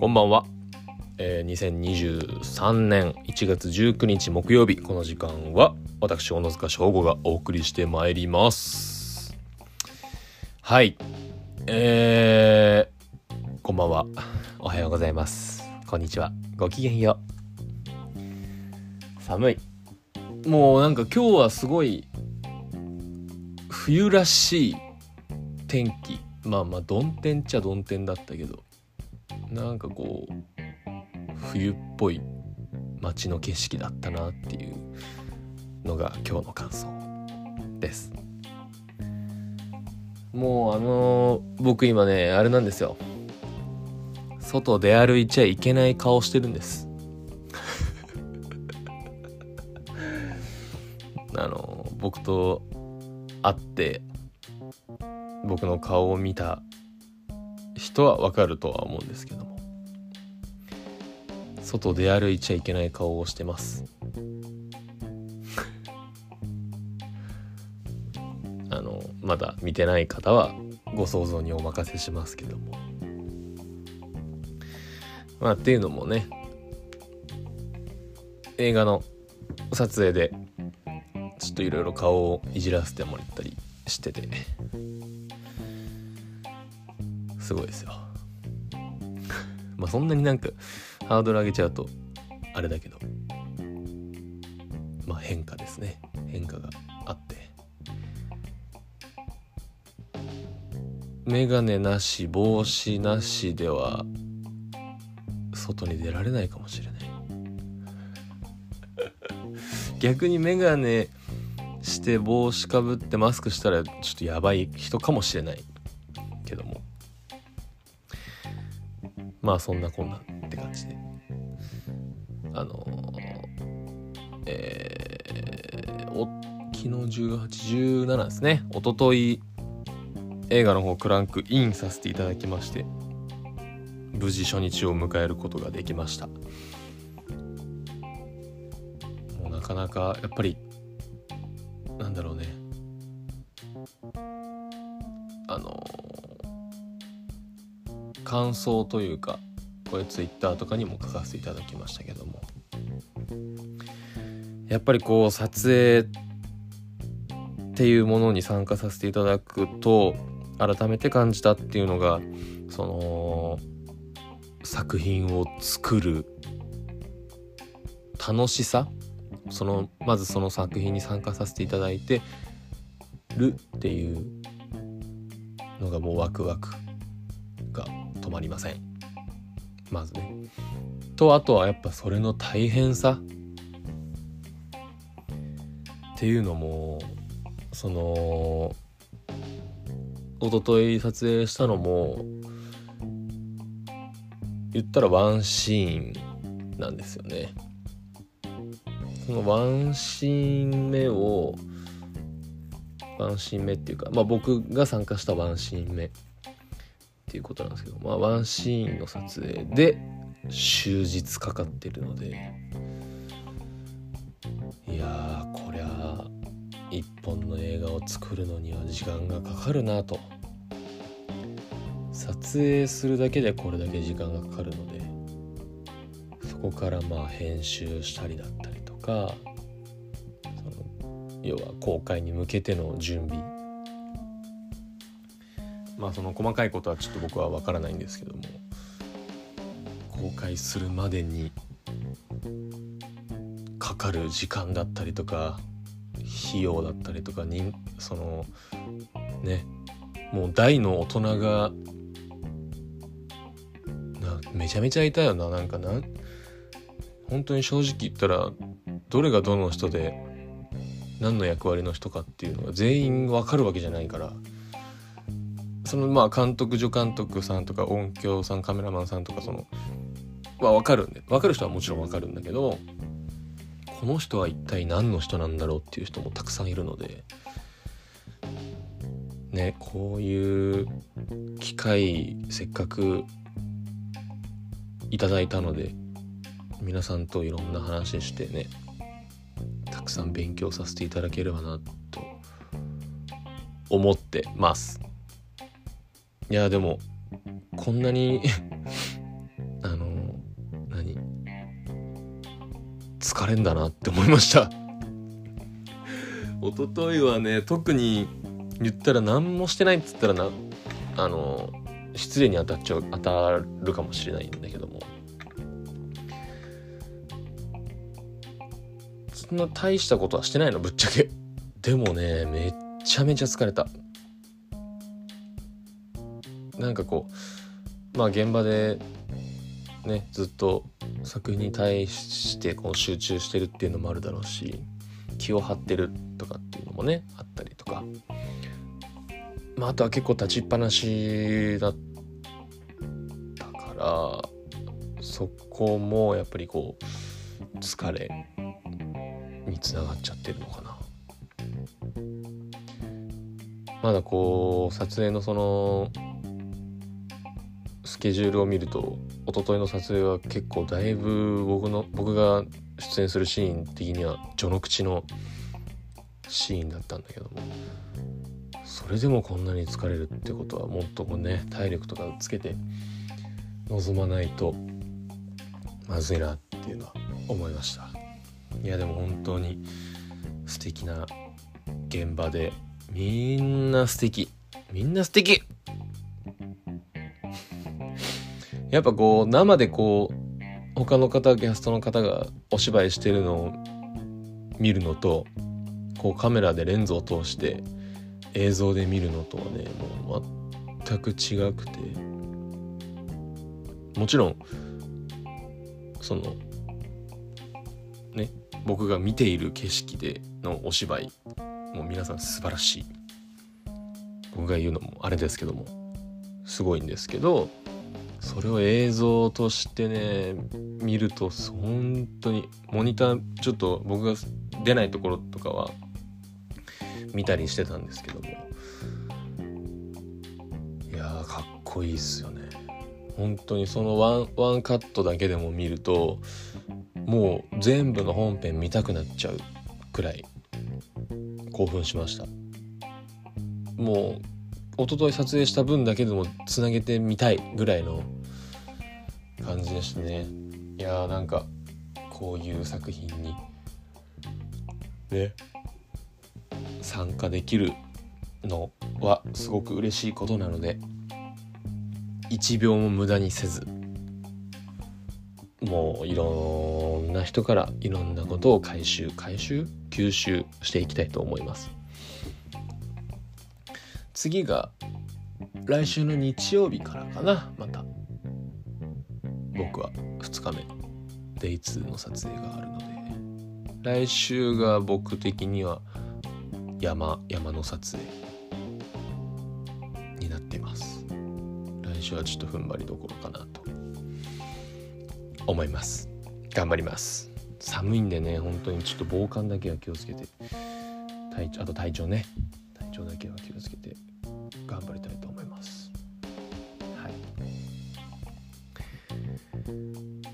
こんばんは、えー、2023年1月19日木曜日この時間は私小野塚翔吾がお送りしてまいります。はい。えー、こんばんは。おはようございます。こんにちは。ごきげんよう。寒い。もうなんか今日はすごい冬らしい天気。まあまあ曇天っちゃ曇天だったけどなんかこう冬っぽい街の景色だったなっていうのが今日の感想です。もうあのー、僕今ねあれなんですよ。外出歩いちゃいけない顔してるんです。あの、僕と会って僕の顔を見た人はわかるとは思うんですけども。外出歩いちゃいけない顔をしてます。あのまだ見てない方はご想像にお任せしますけども。まあっていうのもね映画の撮影でちょっといろいろ顔をいじらせてもらったりしてて。すごいですよ。まあそんなになんかハードル上げちゃうとあれだけど。まあ変化ですね。変化があって。メガネなし帽子なしでは外に出られないかもしれない。逆にメガネして帽子かぶってマスクしたらちょっとやばい人かもしれない。まあそんなこんなって感じで。あのえー、お昨日1817ですね。おととい映画の方クランクインさせていただきまして無事初日を迎えることができました。もうなかなかやっぱりなんだろうね。あの感想というかこれツイッターとかにも書かせていただきましたけども。やっぱりこう撮影っていうものに参加させていただくと改めて感じたっていうのがその作品を作る楽しさ？そのまずその作品に参加させていただいてるっていうのがもうワクワク。止まりません。まずね。とあとはやっぱそれの大変さ。っていうのもその一昨日撮影したのも言ったらワンシーンなんですよね。そのワンシーン目をワンシーン目っていうかまあ僕が参加したワンシーン目っていうことなんですけどまあワンシーンの撮影で終日かかってるのでいやこりゃ一本の映画を作るのには時間がかかるなと。撮影するだけでこれだけ時間がかかるのでそこからまあ編集したりだったりとか要は公開に向けての準備まあその細かいことはちょっと僕は分からないんですけども公開するまでにかかる時間だったりとか費用だったりとかにそのねもう大の大人がめちゃめちゃいたよななんかな。本当に正直言ったらどれがどの人で何の役割の人かっていうのが全員わかるわけじゃないからそのまあ監督助監督さんとか音響さんカメラマンさんとかそのは分かるんで分かる人はもちろん分かるんだけどこの人は一体何の人なんだろうっていう人もたくさんいるのでねこういう機会せっかくいただいたので皆さんといろんな話してねたくさん勉強させていただければなと思ってます。いやでもこんなに あの何疲れんだなって思いました。一昨日はね特に言ったら何もしてないっつったらなあの失礼に当たっちゃう当たるかもしれないんだけども。そんな大したことはしてないのぶっちゃけ。でもねめっちゃめちゃ疲れた。なんかこうまあ現場でねずっと作品に対してこう集中してるっていうのもあるだろうし気を張ってるとかっていうのもねあったりとか、まあ、あとは結構立ちっぱなしだったからそこもやっぱりこう疲れにつながっちゃってるのかな。まだこう撮影のそのスケジュールを見ると一昨日の撮影は結構だいぶ僕の僕が出演するシーン的には序の口のシーンだったんだけども。それでもこんなに疲れるってことはもっとこうね体力とかつけて臨まないとまずいなっていうのは思いました。いやでも本当に素敵な現場でみんな素敵みんな素敵やっぱこう生でこう他の方キャストの方がお芝居してるのを見るのとこうカメラでレンズを通して映像で見るのとはねもう全く違くて。もちろんそのね僕が見ている景色でのお芝居もう皆さん素晴らしい。僕が言うのもあれですけどもすごいんですけどそれを映像としてね見ると本当にモニターちょっと僕が出ないところとかは見たりしてたんですけども。いやーかっこいいっすよね。本当にそのワンワンカットだけでも見るともう全部の本編見たくなっちゃうくらい興奮しました。もう一昨日撮影した分だけでもつなげてみたいぐらいの感じでしたね。いやーなんかこういう作品にね。参加できるのはすごく嬉しいことなので1秒も無駄にせずもういろんな人からいろんなことを回収回収吸収していきたいと思います次が来週の日曜日からかなまた。僕は2日目。デイ2の撮影があるので。来週が僕的には山山の撮影。になっています。来週はちょっと踏ん張りどころかなと。思います。頑張ります。寒いんでね本当に。ちょっと防寒だけは気をつけて。体調あと体調ね。体調だけは気をつけて。頑張りたいと思います。は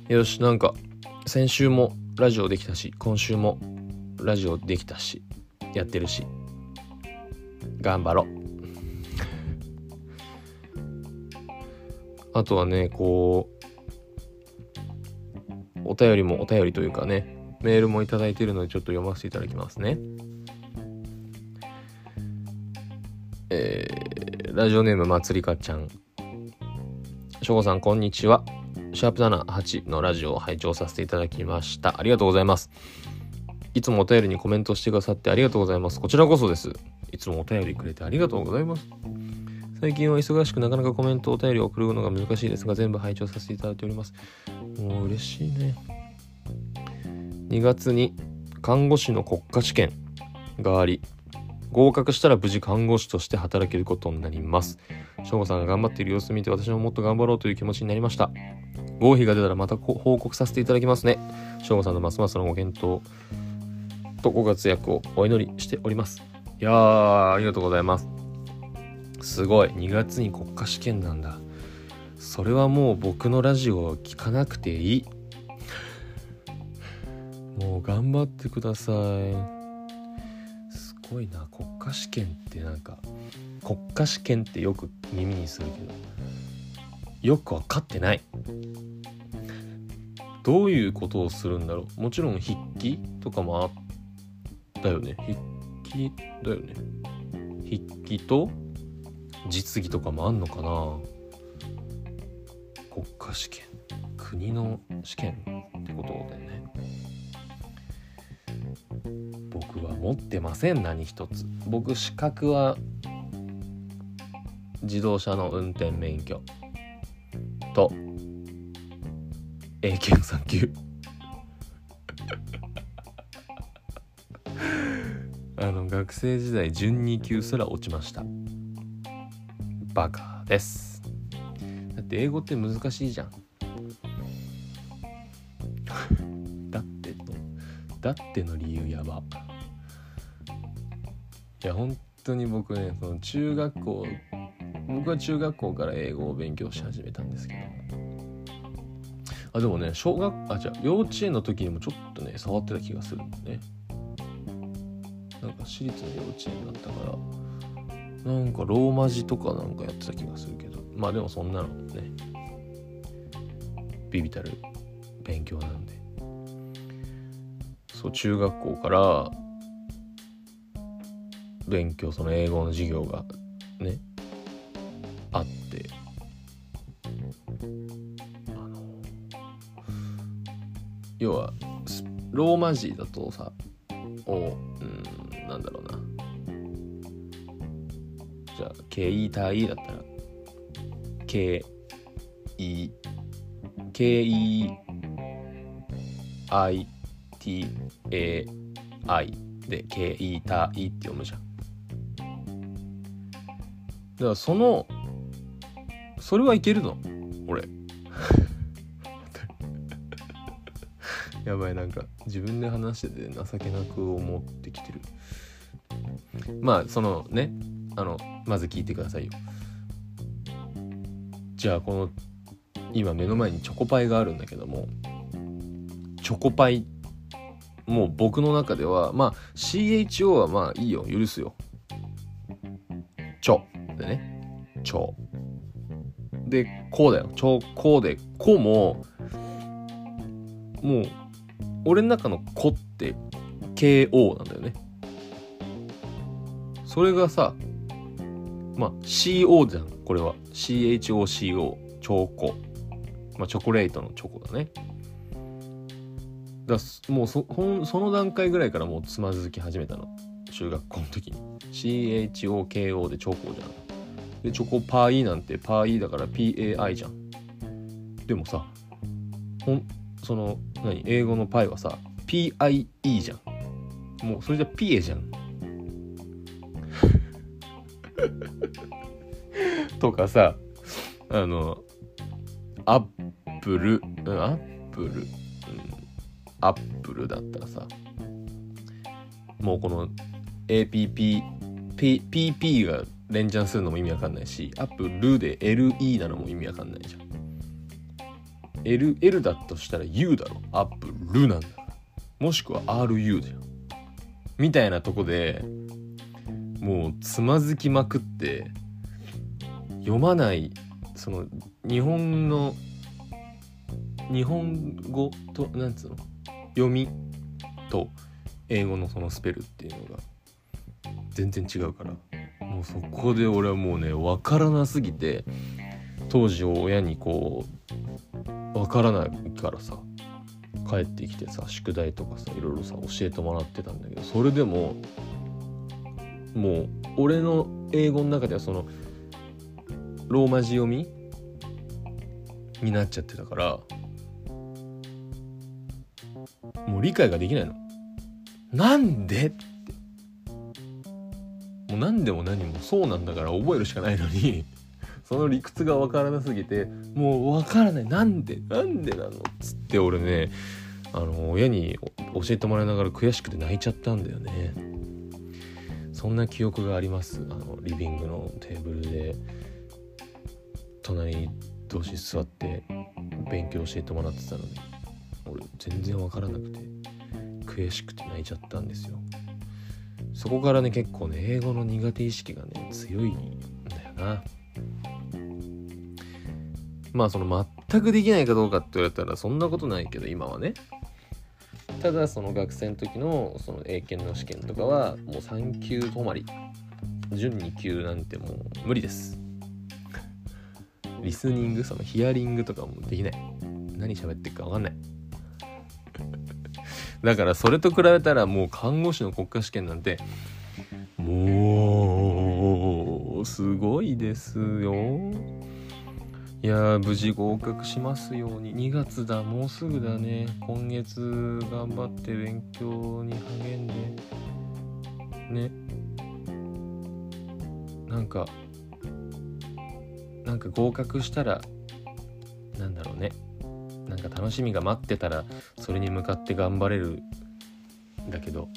い。よしなんか先週もラジオできたし今週もラジオできたしやってるし頑張ろう。あとはねこうお便りもお便りというかねメールもいただいているのでちょっと読ませていただきますね。えー、ラジオネームまつりかちゃん。しょうごさんこんにちは。シャープ78のラジオを拝聴させていただきました。ありがとうございます。いつもお便りにコメントしてくださってありがとうございます。こちらこそです。いつもお便りくれてありがとうございます。最近は忙しくなかなかコメントお便りを送るのが難しいですが全部拝聴させていただいております。もう嬉しいね。2月に看護師の国家試験があり合格したら無事看護師として働けることになります。翔吾さんが頑張っている様子を見て私ももっと頑張ろうという気持ちになりました。合否が出たらまた報告させていただきますね。翔吾さんのますますのご検討とご活躍をお祈りしております。いやーありがとうございます。すごい。2月に国家試験なんだ。それはもう僕のラジオを聞かなくていい。もう頑張ってください。ごいな。国家試験ってなんか国家試験ってよく耳にするけどよく分かってない。どういうことをするんだろう。もちろん筆記とかもあったよね。筆記だよね。筆記と実技とかもあんのかな。国家試験。国の試験ってことだよね。僕は持ってません。何一つ。僕資格は自動車の運転免許。と。英検3級。あの学生時代準2級すら落ちました。バカです。だって英語って難しいじゃん。だってのだっての理由やば。いや本当に僕ねその中学校僕は中学校から英語を勉強し始めたんですけど。あでもね小学あじゃ幼稚園の時にもちょっとね触ってた気がするんね。なんか私立の幼稚園だったからなんかローマ字とかなんかやってた気がするけど。まあでもそんなのねビビたる勉強なんで。そう中学校から勉強その英語の授業がねあって。あの要はローマ字だとさおうんなんだろうな。じゃあ「ケイタイ」だったら「ケイ」「ケイ」「アイ」「ティ」「エ」「アイ」で「ケイタイ」って読むじゃん。だからそのそれはいけるの俺。やばいなんか自分で話してて情けなく思ってきてる。まあそのねあのまず聞いてくださいよ。じゃあこの今目の前にチョコパイがあるんだけどもチョコパイもう僕の中ではまあ CHO はまあいいよ許すよ。チョ。でね。チョでこうだよ。チョコでこももう俺の中の「子」って KO なんだよね。それがさまあ CO じゃんこれは。CHOCO チョコ。まあチョコレートのチョコだね。だもうそほんその段階ぐらいからもうつまずき始めたの。中学校の時に。CHOKO でチョコじゃんでチョコパイなんてパイだから PAI じゃん。でもさほんその何？英語のパイはさ PIE じゃん。もうそれじゃピエじゃん。とかさあのアップル、うん、アップル、うん、アップルだったらさもうこの APP P PP が連チャンするのも意味わかんないしアップルで LE なのも意味わかんないじゃん。L, L だとしたら U だろ。アップルなんだもしくは RU だよ。みたいなとこでもうつまずきまくって読まないその日本の日本語となんつうの？読みと英語のそのスペルっていうのが全然違うから。もうそこで俺はもうね分からなすぎて当時親にこう分からないからさ帰ってきてさ宿題とかさいろいろさ教えてもらってたんだけどそれでももう俺の英語の中ではそのローマ字読みになっちゃってたからもう理解ができないの。なんで？もう何でも何もそうなんだから覚えるしかないのに その理屈が分からなすぎてもう分からない。なんでなんでなのっつって俺ねあの親に教えてもらいながら悔しくて泣いちゃったんだよね。そんな記憶があります。あのリビングのテーブルで隣同士座って勉強教えてもらってたのに。俺全然分からなくて悔しくて泣いちゃったんですよ。そこからね結構ね英語の苦手意識がね強いんだよな。まあその全くできないかどうかって言われたらそんなことないけど今はね。ただその学生の時のその英検の試験とかはもう3級止まり準2級なんてもう無理です。リスニングそのヒアリングとかもできない。何喋ってるか分かんない。だからそれと比べたらもう看護師の国家試験なんてもうすごいですよ。いや無事合格しますように。2月だもうすぐだね。今月頑張って勉強に励んで。ね。なんかなんか合格したらなんだろうね。なんか楽しみが待ってたらそれに向かって頑張れるんだけど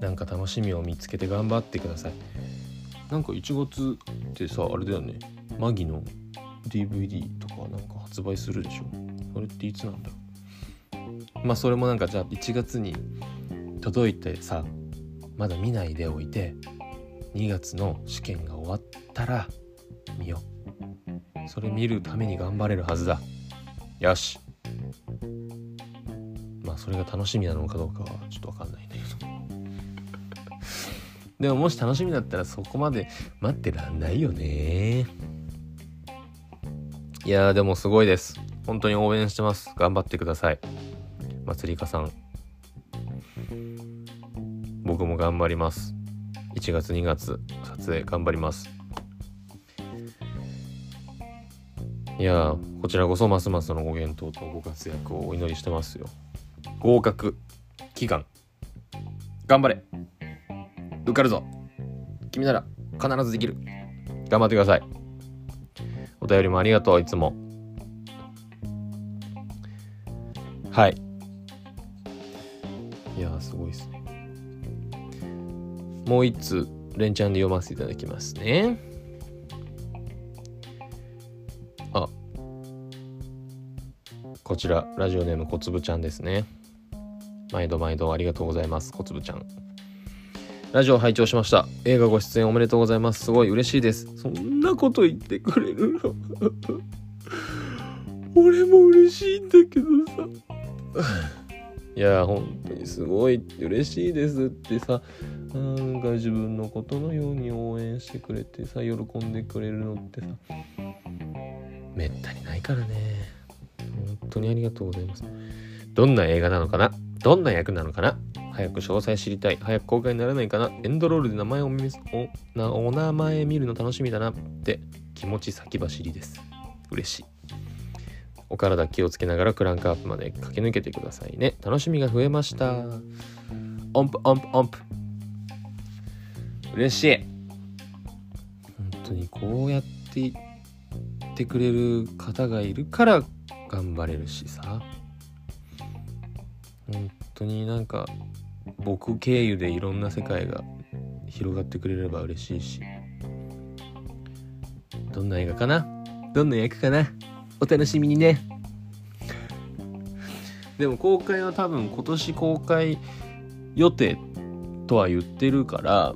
なんか楽しみを見つけて頑張ってください。なんか1月ってさあれだよね。マギの DVD とかなんか発売するでしょ。それっていつなんだ？ろうまあそれもなんかじゃあ1月に届いてさまだ見ないでおいて2月の試験が終わったら見よう。それ見るために頑張れるはずだ。よし。まあそれが楽しみなのかどうかはちょっと分かんないんだけどでももし楽しみだったらそこまで待ってらんないよね。いやでもすごいです。本当に応援してます。頑張ってください。祭りかさん。僕も頑張ります。1月2月撮影頑張ります。いやこちらこそますますのご健闘とご活躍をお祈りしてますよ。合格祈願。頑張れ。受かるぞ。君なら必ずできる。頑張ってください。お便りもありがとういつも。はい。いやすごいですね。もう一通連チャンで読ませていただきますねこちらラジオネームこつぶちゃんですね。毎度毎度ありがとうございます。こつぶちゃん。ラジオ拝聴しました。映画ご出演おめでとうございます。すごい嬉しいです。そんなこと言ってくれるの？俺も嬉しいんだけどさ。いや本当にすごい嬉しいですってさ。なんか自分のことのように応援してくれてさ喜んでくれるのってさ。めったにないからね。本当にありがとうございます。どんな映画なのかな？どんな役なのかな？早く詳細知りたい。早く公開にならないかな？エンドロールで名前を見おなお名前見るの楽しみだな。って気持ち先走りです。嬉しい。お体気をつけながらクランクアップまで駆け抜けてくださいね。楽しみが増えました。音符音符音符。嬉しい。本当にこうやって言ってくれる方がいるから頑張れるしさ。本当になんか僕経由でいろんな世界が広がってくれれば嬉しいし。どんな映画かな？どんな役かな？お楽しみにね。でも公開は多分今年公開予定とは言ってるから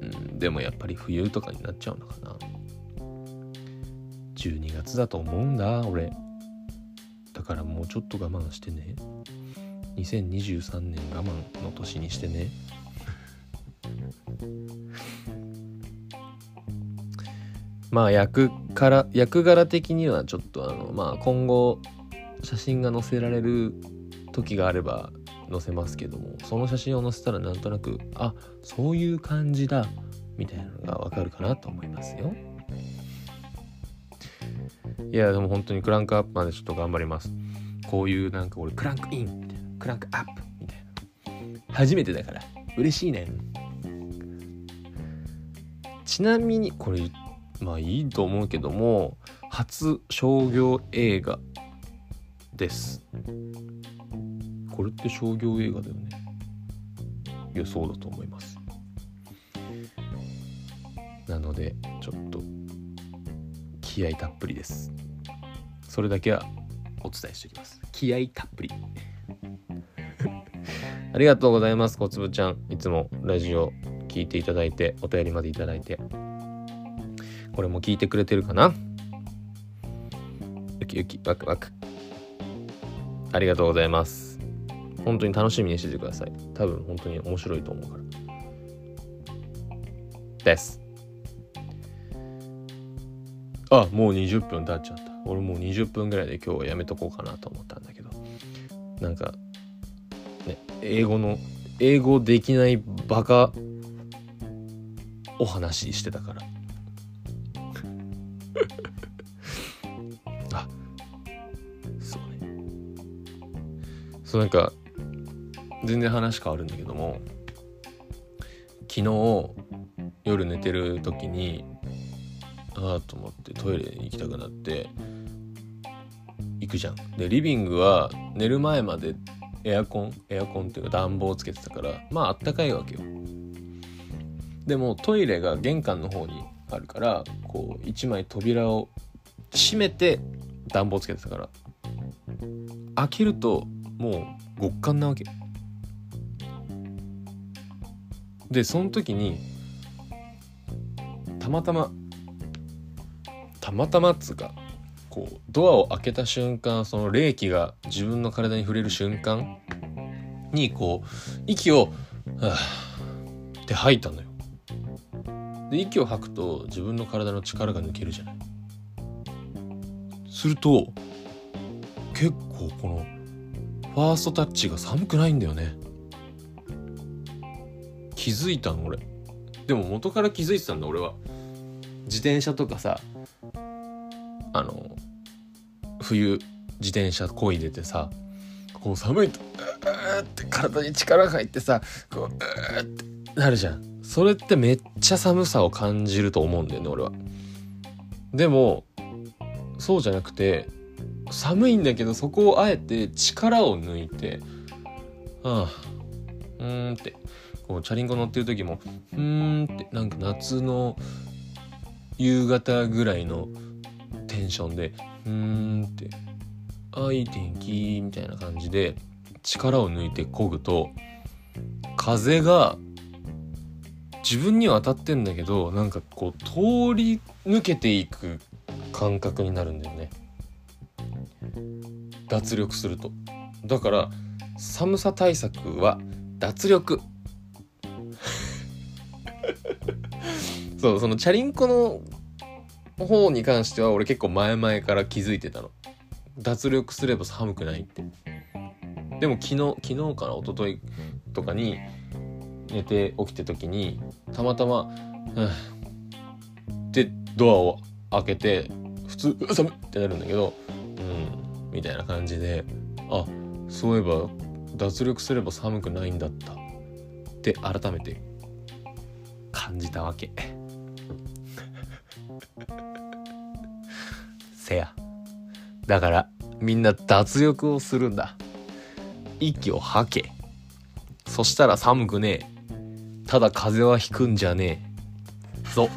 うんでもやっぱり冬とかになっちゃうのかな。12月だと思うんだ俺。だからもうちょっと我慢してね。2023年我慢の年にしてね。まあ役から役柄的にはちょっとあのまあ今後写真が載せられる時があれば載せますけどもその写真を載せたらなんとなくあそういう感じだみたいなのがわかるかなと思いますよ。いやでも本当にクランクアップまでちょっと頑張ります。こういうなんか俺クランクインクランクアップみたいな。初めてだから。嬉しいね。ちなみにこれまあいいと思うけども初商業映画です。これって商業映画だよね。いやそうだと思います。なのでちょっと気合たっぷりです。それだけはお伝えしておきます。気合たっぷり。ありがとうございます小粒ちゃん。いつもラジオ聞いていただいてお便りまでいただいて。これも聞いてくれてるかな？キウキワクワク。ありがとうございます。本当に楽しみにしててください。多分本当に面白いと思うから。です。あもう20分経っちゃった。俺もう20分ぐらいで今日はやめとこうかなと思ったんだけど。なんかね英語の英語できないバカお話してたから。あそうね。そうなんか全然話変わるんだけども昨日夜寝てる時にああと思ってトイレに行きたくなって行くじゃん。でリビングは寝る前までエアコンエアコンっていうか暖房つけてたからまああったかいわけよ。でもトイレが玄関の方にあるからこう一枚扉を閉めて暖房つけてたから。開けるともう極寒なわけ。でその時にたまたまたまたまっつうかこうドアを開けた瞬間その冷気が自分の体に触れる瞬間にこう息を「はあ」って吐いたのよ。で息を吐くと自分の体の力が抜けるじゃない。すると結構このファーストタッチが寒くないんだよね。気づいたの俺。でも元から気づいてたんだ俺は。自転車とかさあの冬自転車こいでてさこう寒いとうーって体に力が入ってさこううーってなるじゃん。それってめっちゃ寒さを感じると思うんだよね俺は。でもそうじゃなくて寒いんだけどそこをあえて力を抜いてああうーんってこうチャリンコ乗ってる時もうーんってなんか夏の夕方ぐらいのテンションでうーんってあいい天気みたいな感じで力を抜いて漕ぐと風が自分には当たってんだけどなんかこう通り抜けていく感覚になるんだよね。脱力すると。だから寒さ対策は脱力。そうそのチャリンコの方に関しては俺結構前々から気づいてたの。脱力すれば寒くないって。でも昨日昨日から一昨日とかに寝て起きて時にたまたま「でドアを開けて普通「う寒っ!」ってなるんだけどうんみたいな感じであそういえば脱力すれば寒くないんだった。って改めて感じたわけ。せや。だからみんな脱力をするんだ。息を吐け。そしたら寒くねえ。ただ風邪はひくんじゃねえ。ぞ。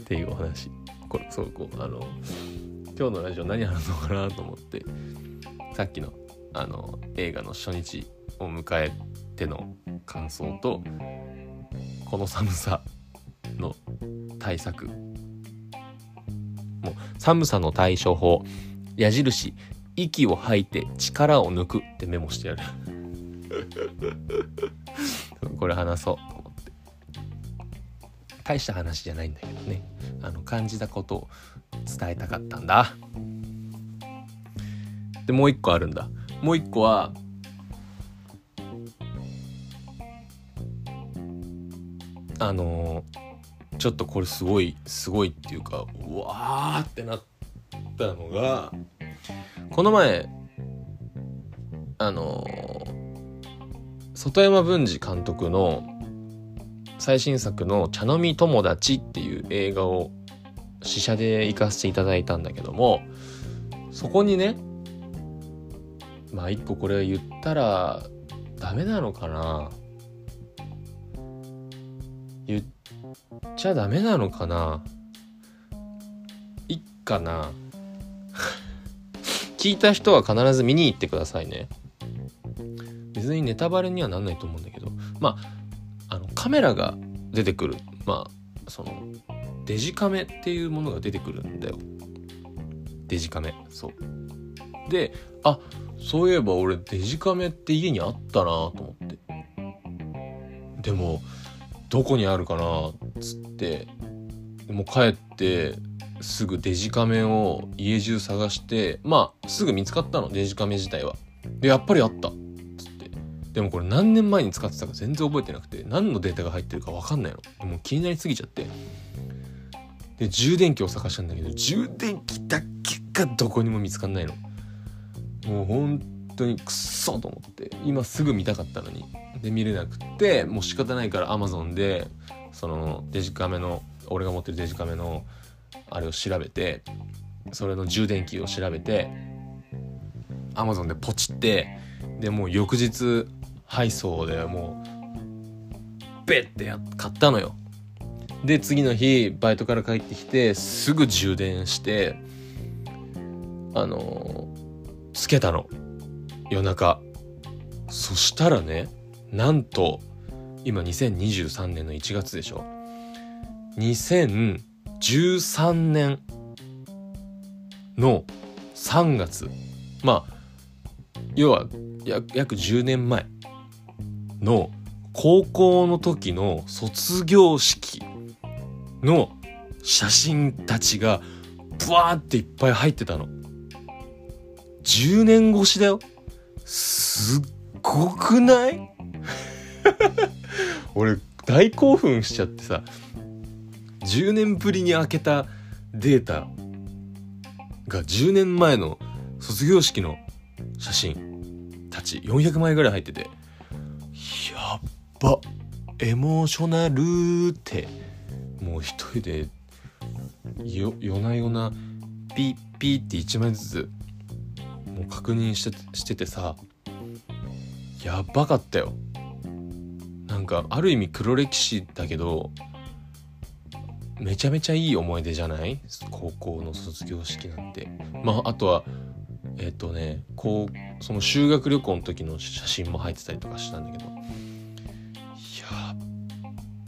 っていうお話。これそうこうあの今日のラジオ何話そうかなと思って。さっきのあの映画の初日を迎えての感想とこの寒さの対策。もう寒さの対処法。矢印息を吐いて力を抜くってメモしてやる。これ話そうと思って。大した話じゃないんだけどね。あの感じたことを伝えたかったんだ。でもう一個あるんだ。もう一個はあの、ちょっとこれすごいすごいっていうかうわーってなったのがこの前あの、外山文治監督の最新作の「茶飲み友達」っていう映画を試写で行かせていただいたんだけどもそこにねまあ一個これ言ったらダメなのかな？言っちゃダメなのかな？いっかな？聞いた人は必ず見に行ってくださいね。別にネタバレにはなんないと思うんだけど。まああのカメラが出てくる。まあそのデジカメっていうものが出てくるんだよ。デジカメ。そう。であそういえば俺デジカメって家にあったなと思って。でもどこにあるかな？ってもう帰ってすぐデジカメを家中探してまあすぐ見つかったのデジカメ自体は。でやっぱりあった。っつって。でもこれ何年前に使ってたか全然覚えてなくて何のデータが入ってるか分かんないの。もう気になりすぎちゃって。で充電器を探したんだけど充電器だけがどこにも見つかんないの。もう本当にくっそと思って。今すぐ見たかったのに。で見れなくってもう仕方ないから Amazon でそのデジカメの俺が持ってるデジカメのあれを調べてそれの充電器を調べて Amazon でポチってでもう翌日配送でもうベッて買ったのよ。で次の日バイトから帰ってきてすぐ充電してあのつけたの。夜中。そしたらねなんと今2023年の1月でしょ2013年の3月まあ要は約10年前の高校の時の卒業式の写真たちがブワーっていっぱい入ってたの。10年越しだよ。すっごくない？俺大興奮しちゃってさ10年ぶりに開けたデータが10年前の卒業式の写真たち400枚ぐらい入っててやっばエモーショナルってもう一人で夜な夜なピッピッって1枚ずつもう確認してしててさやばかったよ。なんかある意味黒歴史だけどめちゃめちゃいい思い出じゃない？高校の卒業式なんて。まああとはえっ、ー、とねこうその修学旅行の時の写真も入ってたりとかしたんだけど。やっ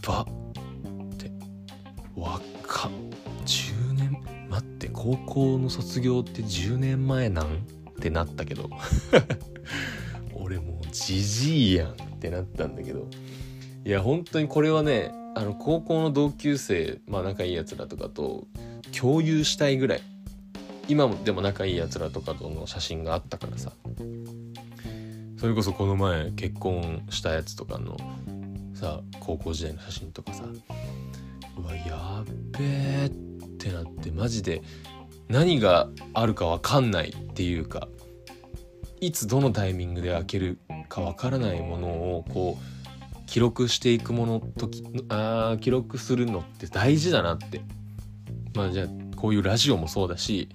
ばって。若っ。10年待って高校の卒業って10年前なん？ってなったけど。俺もうじじいやんってなったんだけど。いや本当にこれはねあの高校の同級生まあ仲いいやつらとかと共有したいぐらい。今でも仲いいやつらとかとの写真があったからさ。それこそこの前結婚したやつとかのさ高校時代の写真とかさ。うわやっべえってなってマジで何があるか分かんないっていうかいつどのタイミングで開けるかわからないものをこう記録していくものときあ記録するのって大事だなって。まあじゃあこういうラジオもそうだし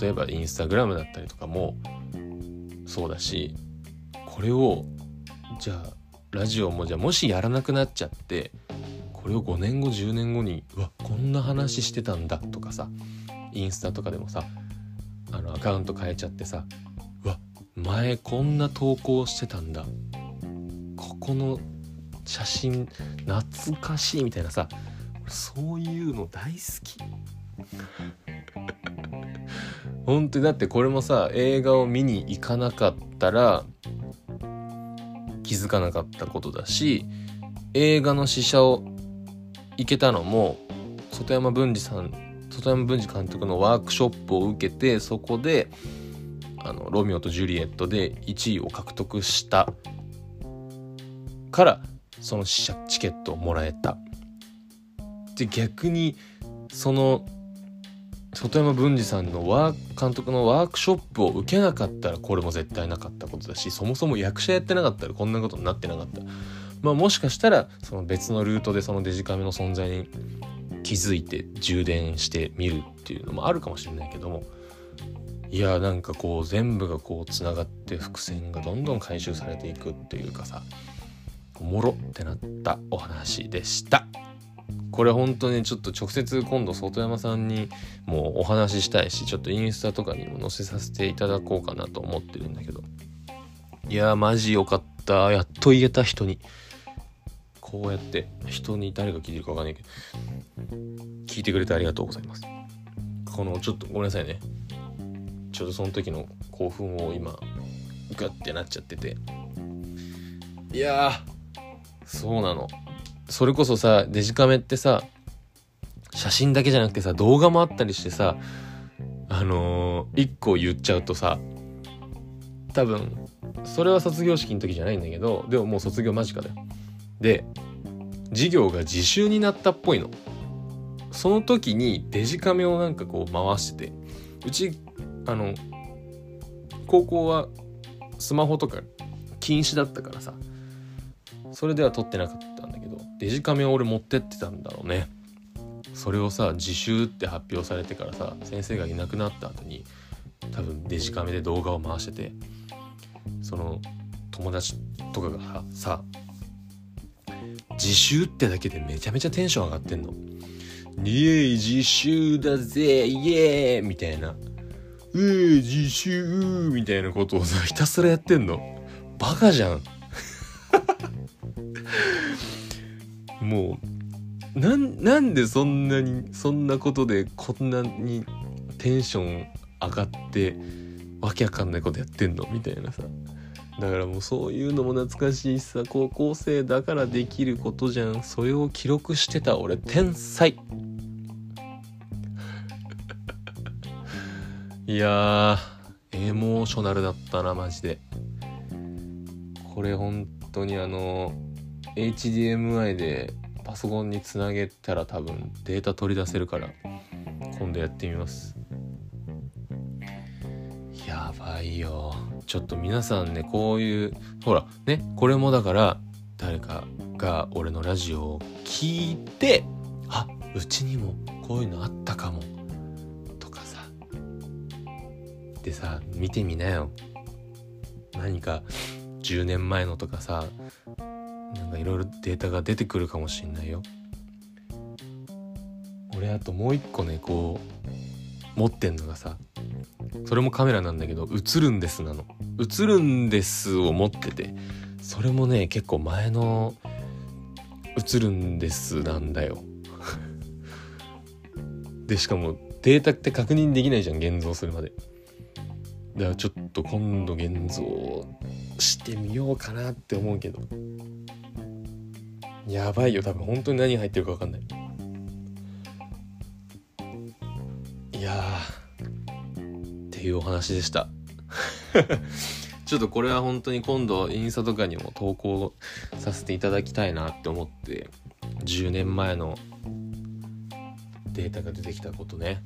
例えばインスタグラムだったりとかもそうだしこれをじゃあラジオもじゃあもしやらなくなっちゃってこれを5年後10年後にうわこんな話してたんだとかさインスタとかでもさあのアカウント変えちゃってさうわ前こんな投稿してたんだ。ここの写真懐かしいみたいなさそういうの大好き。本当にだってこれもさ映画を見に行かなかったら気づかなかったことだし映画の試写を行けたのも外山文治さん外山文治監督のワークショップを受けてそこであのロミオとジュリエットで1位を獲得したからそのチケットをもらえた。で逆にその外山文治さんのワー監督のワークショップを受けなかったらこれも絶対なかったことだしそもそも役者やってなかったらこんなことになってなかったまあもしかしたらその別のルートでそのデジカメの存在に気づいて充電してみるっていうのもあるかもしれないけどもいやなんかこう全部がこうつながって伏線がどんどん回収されていくっていうかさおもろってなったお話でした。これ本当にちょっと直接今度外山さんにもうお話ししたいしちょっとインスタとかにも載せさせていただこうかなと思ってるんだけど。いやマジよかった。やっと言えた人に。こうやって人に誰が聞いてるかわかんないけど。聞いてくれてありがとうございます。このちょっとごめんなさいね。ちょうどその時の興奮を今グッてなっちゃってて。いやそうなの。それこそさデジカメってさ写真だけじゃなくてさ動画もあったりしてさあのー、一個言っちゃうとさ多分それは卒業式の時じゃないんだけどでももう卒業間近だよ。で授業が自習になったっぽいの。その時にデジカメをなんかこう回しててうちあの高校はスマホとか禁止だったからさそれでは撮ってなかったんだけどデジカメを俺持ってってたんだろうねそれをさ自習って発表されてからさ先生がいなくなった後に多分デジカメで動画を回しててその友達とかがさ自習ってだけでめちゃめちゃテンション上がってんの。イエイ自習だぜイエーイみたいな。うー自習みたいなことをさひたすらやってんの。バカじゃん。もうななんでそんなにそんなことでこんなにテンション上がってわけわかんないことやってんの？みたいなさ。だからもうそういうのも懐かしいしさ高校生だからできることじゃん。それを記録してた俺天才。いやエモーショナルだったなマジで。これ本当にあの HDMI でパソコンにつなげたら多分データ取り出せるから今度やってみます。やばいよ。ちょっと皆さんねこういうほらねこれもだから誰かが俺のラジオを聞いてあうちにもこういうのあったかもとかさ。でさ見てみなよ。何か10年前のとかさなんかいろいろデータが出てくるかもしんないよ。俺あともう一個ねこう持ってんのがさそれもカメラなんだけど映るんですなの。映るんですを持っててそれもね結構前の映るんですなんだよ。でしかもデータって確認できないじゃん現像するまで。だからちょっと今度現像してみようかなって思うけど。やばいよ多分。本当に何入ってるか分かんない。いやっていうお話でした。ちょっとこれは本当に今度インスタとかにも投稿させていただきたいなって思って10年前のデータが出てきたことね。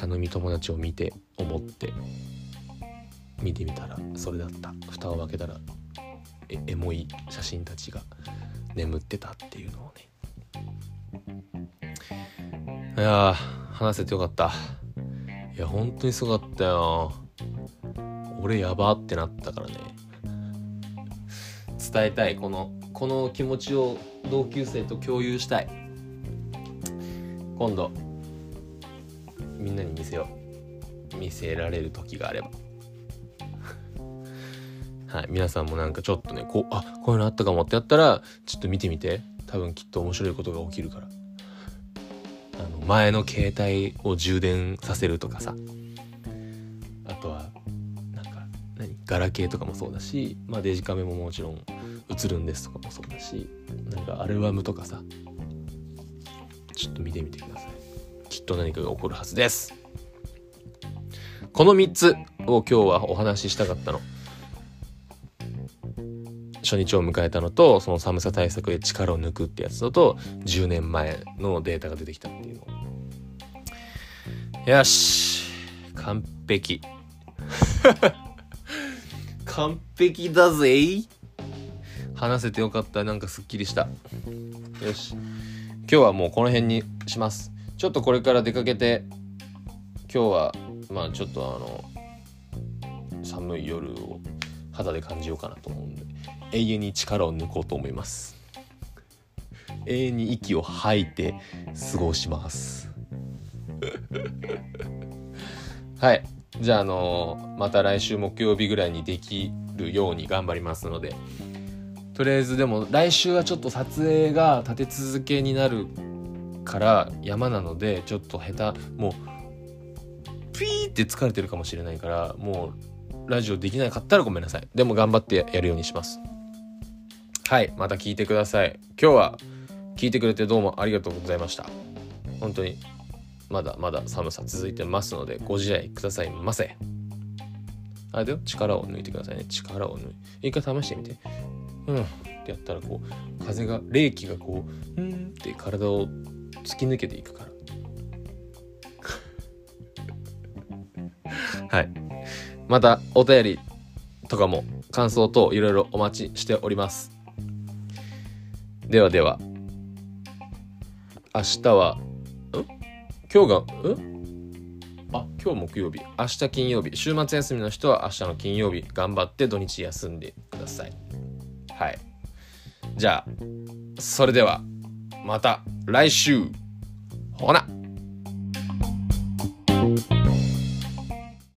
茶飲み友達を見て思って見てみたらそれだった。蓋を開けたらエモい写真たちが眠ってたっていうのをね。いや話せてよかった。いや本当にすごかったよ。俺やばってなったからね。伝えたい。このこの気持ちを同級生と共有したい。今度みんなに見せよう。見せられる時があれば。はい皆さんもなんかちょっとねこうあこういうのあったかもってやったらちょっと見てみて。多分きっと面白いことが起きるから。あの前の携帯を充電させるとかさ。あとはなんか何ガラケーとかもそうだし、まあ、デジカメももちろん映るんですとかもそうだしなんかアルバムとかさ。ちょっと見てみてください。と何かが起こるはずです。この3つを今日はお話ししたかったの。初日を迎えたのとその寒さ対策で力を抜くってやつのと10年前のデータが出てきたっていうの。よし。完璧。完璧だぜ。話せてよかった。なんかすっきりした。よし。今日はもうこの辺にしますちょっとこれから出かけて今日はまあちょっとあの寒い夜を肌で感じようかなと思うんで永遠に力を抜こうと思います。永遠に息を吐いて過ごします。はい。じゃああのまた来週木曜日ぐらいにできるように頑張りますのでとりあえずでも来週はちょっと撮影が立て続けになるから山なのでちょっと下手もうピーって疲れてるかもしれないからもうラジオできなかったらごめんなさい。でも頑張ってやるようにします。はいまた聞いてください。今日は聞いてくれてどうもありがとうございました。本当にまだまだ寒さ続いてますのでご自愛くださいませ。あれだよ力を抜いてくださいね。力を抜いて一回試してみて。うんってやったらこう風が冷気がこううんって体を突き抜けていくから。はい。またお便りとかも感想等いろいろお待ちしております。ではでは。明日はん？今日がん？あ今日木曜日。明日金曜日。週末休みの人は明日の金曜日。頑張って土日休んでください。はい。じゃあそれでは。また来週。ほな。